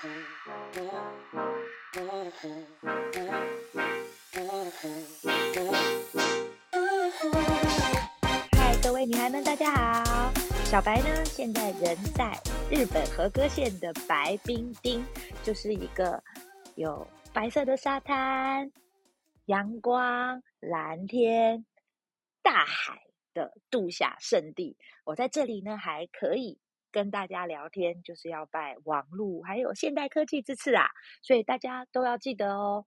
嗨，各位女孩们，大家好！小白呢，现在人在日本和歌县的白滨町，就是一个有白色的沙滩、阳光、蓝天、大海的度假胜地。我在这里呢，还可以。跟大家聊天就是要拜网络还有现代科技之赐啊，所以大家都要记得哦，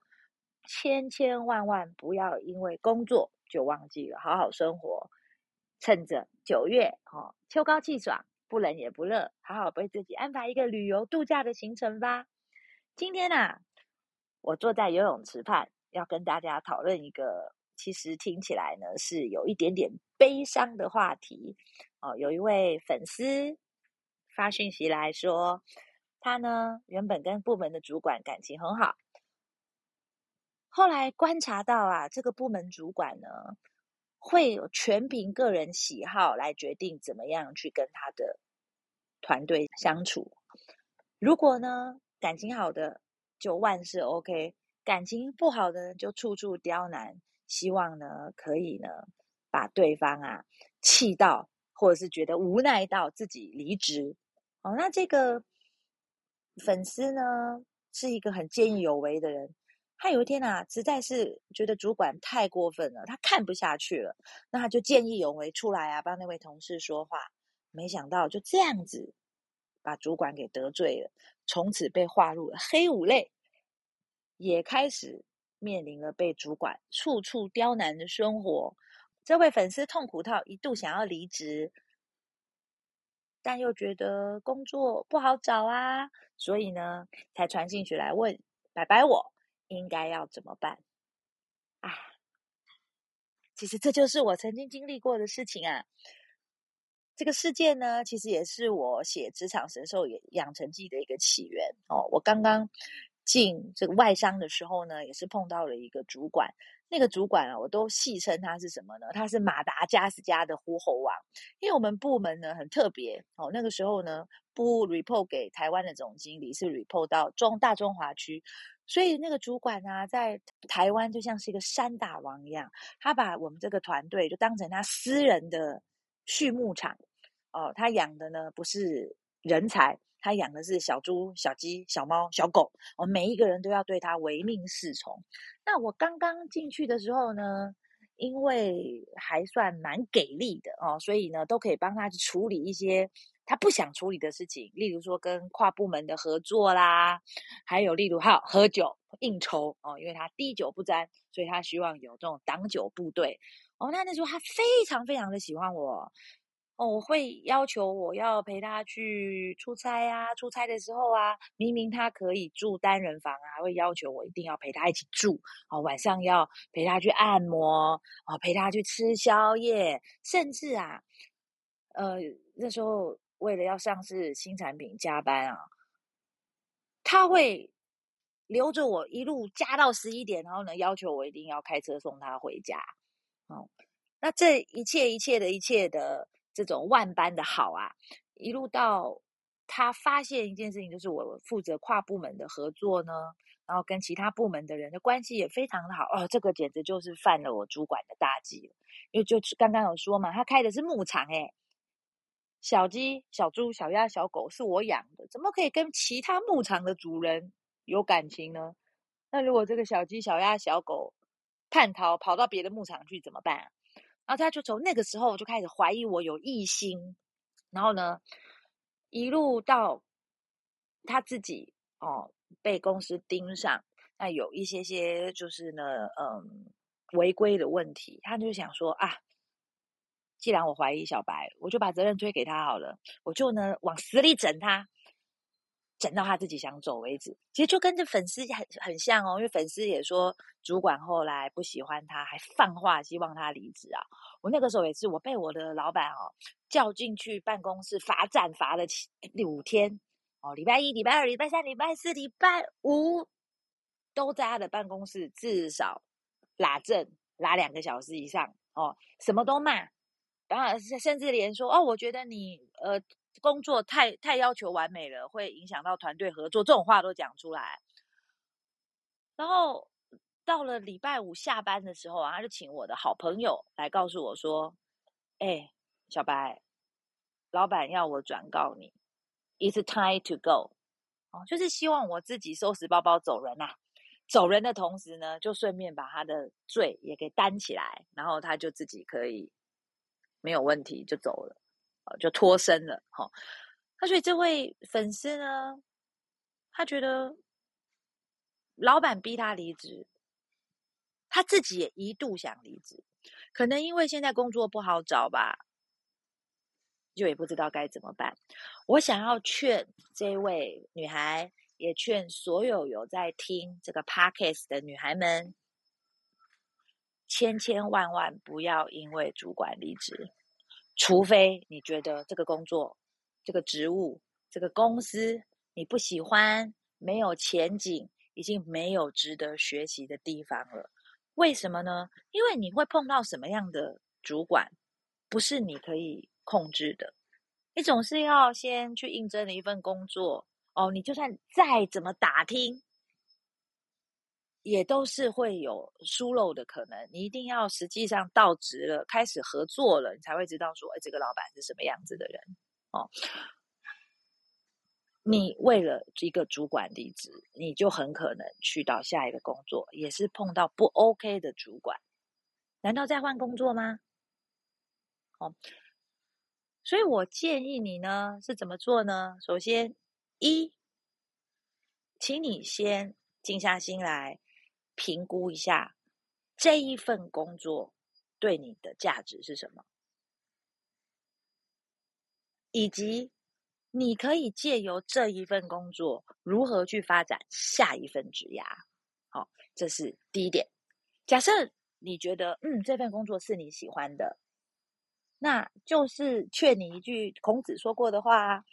千千万万不要因为工作就忘记了好好生活。趁着九月哦，秋高气爽，不冷也不热，好好为自己安排一个旅游度假的行程吧。今天啊，我坐在游泳池畔，要跟大家讨论一个其实听起来呢是有一点点悲伤的话题哦。有一位粉丝。发讯息来说，他呢原本跟部门的主管感情很好，后来观察到啊，这个部门主管呢会全凭个人喜好来决定怎么样去跟他的团队相处。如果呢感情好的就万事 OK，感情不好的就处处刁难，希望呢可以呢把对方啊气到，或者是觉得无奈到自己离职。哦，那这个粉丝呢，是一个很见义勇为的人。他有一天啊，实在是觉得主管太过分了，他看不下去了，那他就见义勇为出来啊，帮那位同事说话。没想到就这样子把主管给得罪了，从此被划入了黑五类，也开始面临了被主管处处刁难的生活。这位粉丝痛苦到一度想要离职。但又觉得工作不好找啊，所以呢，才传进去来问白白我应该要怎么办？啊，其实这就是我曾经经历过的事情啊。这个事件呢，其实也是我写《职场神兽养成记》的一个起源哦。我刚刚进这个外商的时候呢，也是碰到了一个主管。那个主管啊，我都戏称他是什么呢？他是马达加斯加的呼猴王，因为我们部门呢很特别哦。那个时候呢，不 report 给台湾的总经理，是 report 到中大中华区，所以那个主管啊，在台湾就像是一个山大王一样，他把我们这个团队就当成他私人的畜牧场哦。他养的呢不是人才。他养的是小猪、小鸡、小猫、小狗，我每一个人都要对他唯命是从。那我刚刚进去的时候呢，因为还算蛮给力的哦，所以呢都可以帮他去处理一些他不想处理的事情，例如说跟跨部门的合作啦，还有例如还有喝酒应酬哦，因为他滴酒不沾，所以他希望有这种挡酒部队哦。那那时候他非常非常的喜欢我。哦，我会要求我要陪他去出差啊，出差的时候啊，明明他可以住单人房啊，会要求我一定要陪他一起住。哦，晚上要陪他去按摩，哦，陪他去吃宵夜，甚至啊，呃，那时候为了要上市新产品加班啊，他会留着我一路加到十一点，然后呢，要求我一定要开车送他回家。哦，那这一切一切的一切的。这种万般的好啊，一路到他发现一件事情，就是我负责跨部门的合作呢，然后跟其他部门的人的关系也非常的好哦，这个简直就是犯了我主管的大忌了。因为就刚刚有说嘛，他开的是牧场，诶，小鸡、小猪、小鸭、小狗是我养的，怎么可以跟其他牧场的主人有感情呢？那如果这个小鸡、小鸭、小狗叛逃跑到别的牧场去怎么办？然后他就从那个时候就开始怀疑我有异心，然后呢，一路到他自己哦被公司盯上，那有一些些就是呢，嗯，违规的问题，他就想说啊，既然我怀疑小白，我就把责任推给他好了，我就呢往死里整他。整到他自己想走为止，其实就跟这粉丝很很像哦，因为粉丝也说主管后来不喜欢他，还放话希望他离职啊。我那个时候也是，我被我的老板哦叫进去办公室罚站，罚了七五天。哦，礼拜一、礼拜二、礼拜三、礼拜四、礼拜五都在他的办公室，至少拉正拉两个小时以上哦，什么都骂，然后甚至连说哦，我觉得你呃工作太太要求完美了，会影响到团队合作，这种话都讲出来。然后到了礼拜五下班的时候啊，他就请我的好朋友来告诉我说：“哎，小白，老板要我转告你，It's time to go。”哦，就是希望我自己收拾包包走人呐、啊。走人的同时呢，就顺便把他的罪也给担起来，然后他就自己可以没有问题就走了，就脱身了。哈，那所以这位粉丝呢，他觉得老板逼他离职，他自己也一度想离职，可能因为现在工作不好找吧，就也不知道该怎么办。我想要劝这位女孩。也劝所有有在听这个 podcast 的女孩们，千千万万不要因为主管离职，除非你觉得这个工作、这个职务、这个公司你不喜欢，没有前景，已经没有值得学习的地方了。为什么呢？因为你会碰到什么样的主管，不是你可以控制的。你总是要先去应征的一份工作。哦，你就算再怎么打听，也都是会有疏漏的可能。你一定要实际上到职了，开始合作了，你才会知道说，哎，这个老板是什么样子的人。哦，你为了一个主管离职，你就很可能去到下一个工作，也是碰到不 OK 的主管。难道再换工作吗？哦，所以我建议你呢，是怎么做呢？首先。一，请你先静下心来评估一下这一份工作对你的价值是什么，以及你可以借由这一份工作如何去发展下一份职涯。好，这是第一点。假设你觉得嗯，这份工作是你喜欢的，那就是劝你一句孔子说过的话。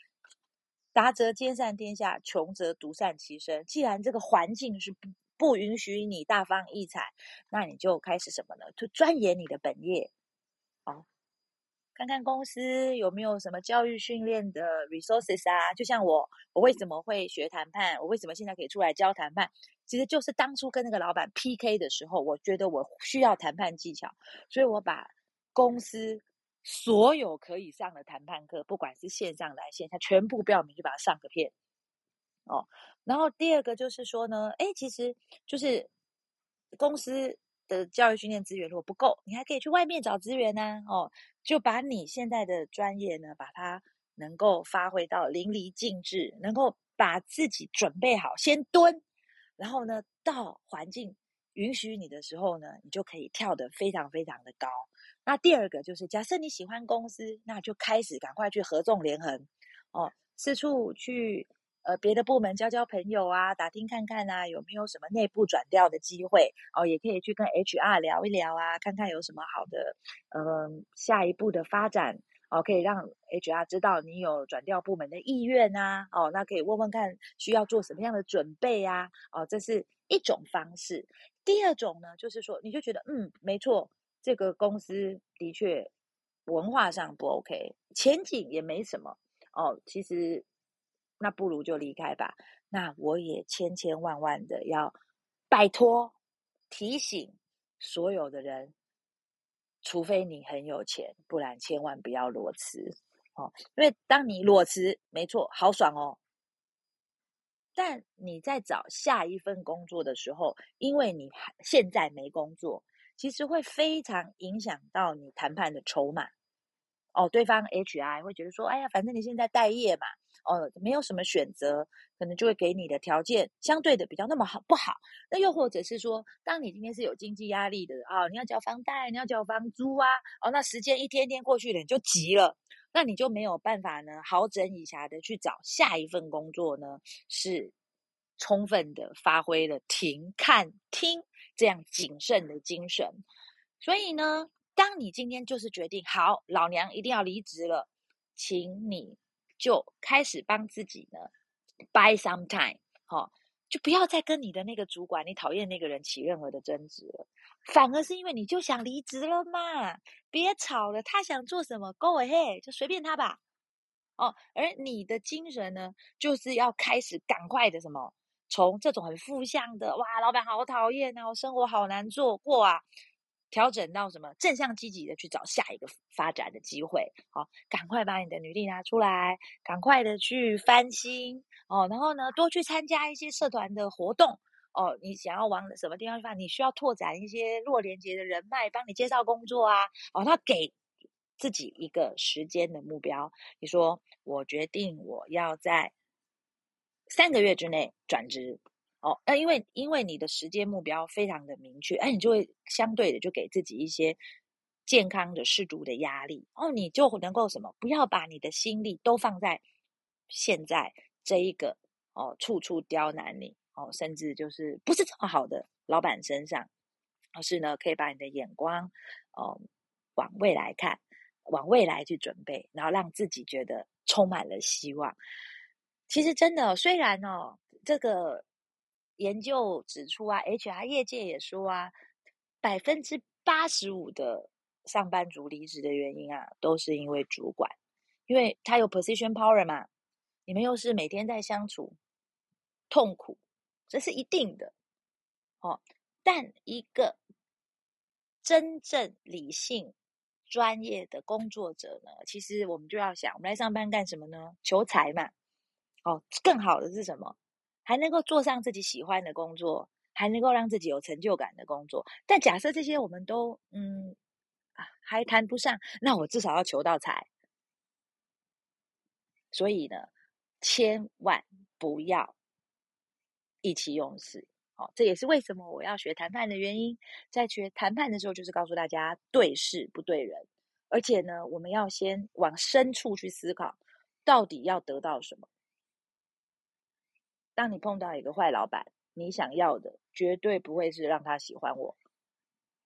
达则兼善天下，穷则独善其身。既然这个环境是不不允许你大放异彩，那你就开始什么呢？就钻研你的本业，哦，看看公司有没有什么教育训练的 resources 啊。就像我，我为什么会学谈判？我为什么现在可以出来教谈判？其实就是当初跟那个老板 PK 的时候，我觉得我需要谈判技巧，所以我把公司。所有可以上的谈判课，不管是线上来线下，全部报名就把它上个遍哦。然后第二个就是说呢，哎，其实就是公司的教育训练资源如果不够，你还可以去外面找资源呢。哦，就把你现在的专业呢，把它能够发挥到淋漓尽致，能够把自己准备好，先蹲，然后呢，到环境允许你的时候呢，你就可以跳得非常非常的高。那第二个就是，假设你喜欢公司，那就开始赶快去合纵连横，哦，四处去呃别的部门交交朋友啊，打听看看啊，有没有什么内部转调的机会哦，也可以去跟 HR 聊一聊啊，看看有什么好的嗯、下一步的发展哦，可以让 HR 知道你有转调部门的意愿啊，哦，那可以问问看需要做什么样的准备啊，哦，这是一种方式。第二种呢，就是说你就觉得嗯没错。这个公司的确文化上不 OK，前景也没什么哦。其实那不如就离开吧。那我也千千万万的要拜托提醒所有的人，除非你很有钱，不然千万不要裸辞哦。因为当你裸辞，没错，好爽哦。但你在找下一份工作的时候，因为你现在没工作。其实会非常影响到你谈判的筹码哦。对方 HR 会觉得说：“哎呀，反正你现在待业嘛，哦，没有什么选择，可能就会给你的条件相对的比较那么好不好？那又或者是说，当你今天是有经济压力的啊、你要交房贷，你要交房租啊，哦，那时间一天天过去了，你就急了，那你就没有办法呢，好整以暇的去找下一份工作呢，是充分的发挥了停、看、听。”这样谨慎的精神，所以呢，当你今天就是决定好，老娘一定要离职了，请你就开始帮自己呢，buy some time，好、就不要再跟你的那个主管，你讨厌那个人起任何的争执了，反而是因为你就想离职了嘛，别吵了，他想做什么，go ahead，就随便他吧，哦，而你的精神呢，就是要开始赶快的什么，从这种很负向的哇，老板好讨厌啊，我生活好难做过啊，调整到什么正向积极的去找下一个发展的机会。好、哦，赶快把你的履历拿出来，赶快的去翻新哦，然后呢，多去参加一些社团的活动哦。你想要往什么地方去发展？你需要拓展一些弱连接的人脉，帮你介绍工作啊。哦，他给。自己一个时间的目标，你说我决定我要在三个月之内转职哦，那因为因为你的时间目标非常的明确，哎，你就会相对的就给自己一些健康的适度的压力哦，你就能够什么，不要把你的心力都放在现在这一个哦，处处刁难你哦，甚至就是不是这么好的老板身上，而是呢，可以把你的眼光哦往未来看。往未来去准备，然后让自己觉得充满了希望。其实真的，虽然哦，这个研究指出啊，HR 业界也说啊，百分之八十五的上班族离职的原因啊，都是因为主管，因为他有 position power 嘛，你们又是每天在相处，痛苦，这是一定的。哦，但一个真正理性。专业的工作者呢，其实我们就要想，我们来上班干什么呢？求财嘛。哦，更好的是什么？还能够做上自己喜欢的工作，还能够让自己有成就感的工作。但假设这些我们都嗯还谈不上，那我至少要求到财。所以呢，千万不要意气用事。哦，这也是为什么我要学谈判的原因。在学谈判的时候，就是告诉大家对事不对人，而且呢，我们要先往深处去思考，到底要得到什么。当你碰到一个坏老板，你想要的绝对不会是让他喜欢我，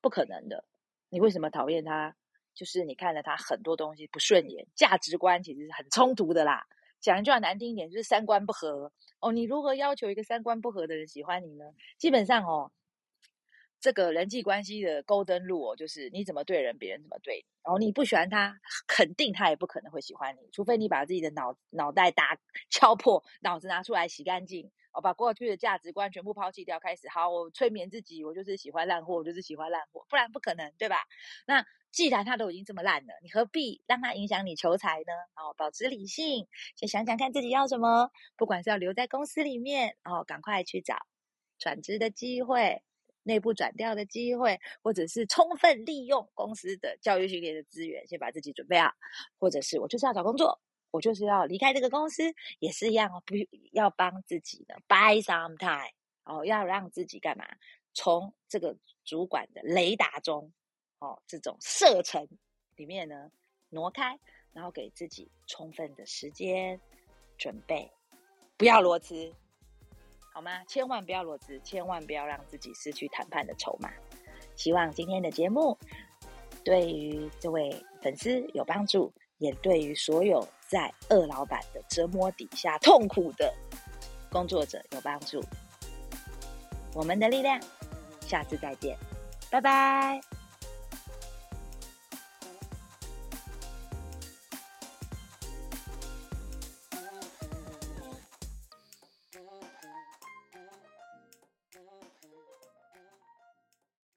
不可能的。你为什么讨厌他？就是你看了他很多东西不顺眼，价值观其实是很冲突的啦。讲一句话难听一点，就是三观不合哦。你如何要求一个三观不合的人喜欢你呢？基本上哦，这个人际关系的勾登路哦，就是你怎么对人，别人怎么对你。然后你不喜欢他，肯定他也不可能会喜欢你，除非你把自己的脑脑袋打敲破，脑子拿出来洗干净，哦，把过去的价值观全部抛弃掉，开始好，我催眠自己，我就是喜欢烂货，我就是喜欢烂货，不然不可能，对吧？那。既然他都已经这么烂了，你何必让他影响你求财呢？哦，保持理性，先想想看自己要什么。不管是要留在公司里面，哦，赶快去找转职的机会、内部转调的机会，或者是充分利用公司的教育训练的资源，先把自己准备好。或者是我就是要找工作，我就是要离开这个公司，也是一样，不要帮自己的 buy some time 哦，要让自己干嘛？从这个主管的雷达中。哦，这种射程里面呢，挪开，然后给自己充分的时间准备，不要裸辞，好吗？千万不要裸辞，千万不要让自己失去谈判的筹码。希望今天的节目对于这位粉丝有帮助，也对于所有在恶老板的折磨底下痛苦的工作者有帮助。我们的力量，下次再见，拜拜。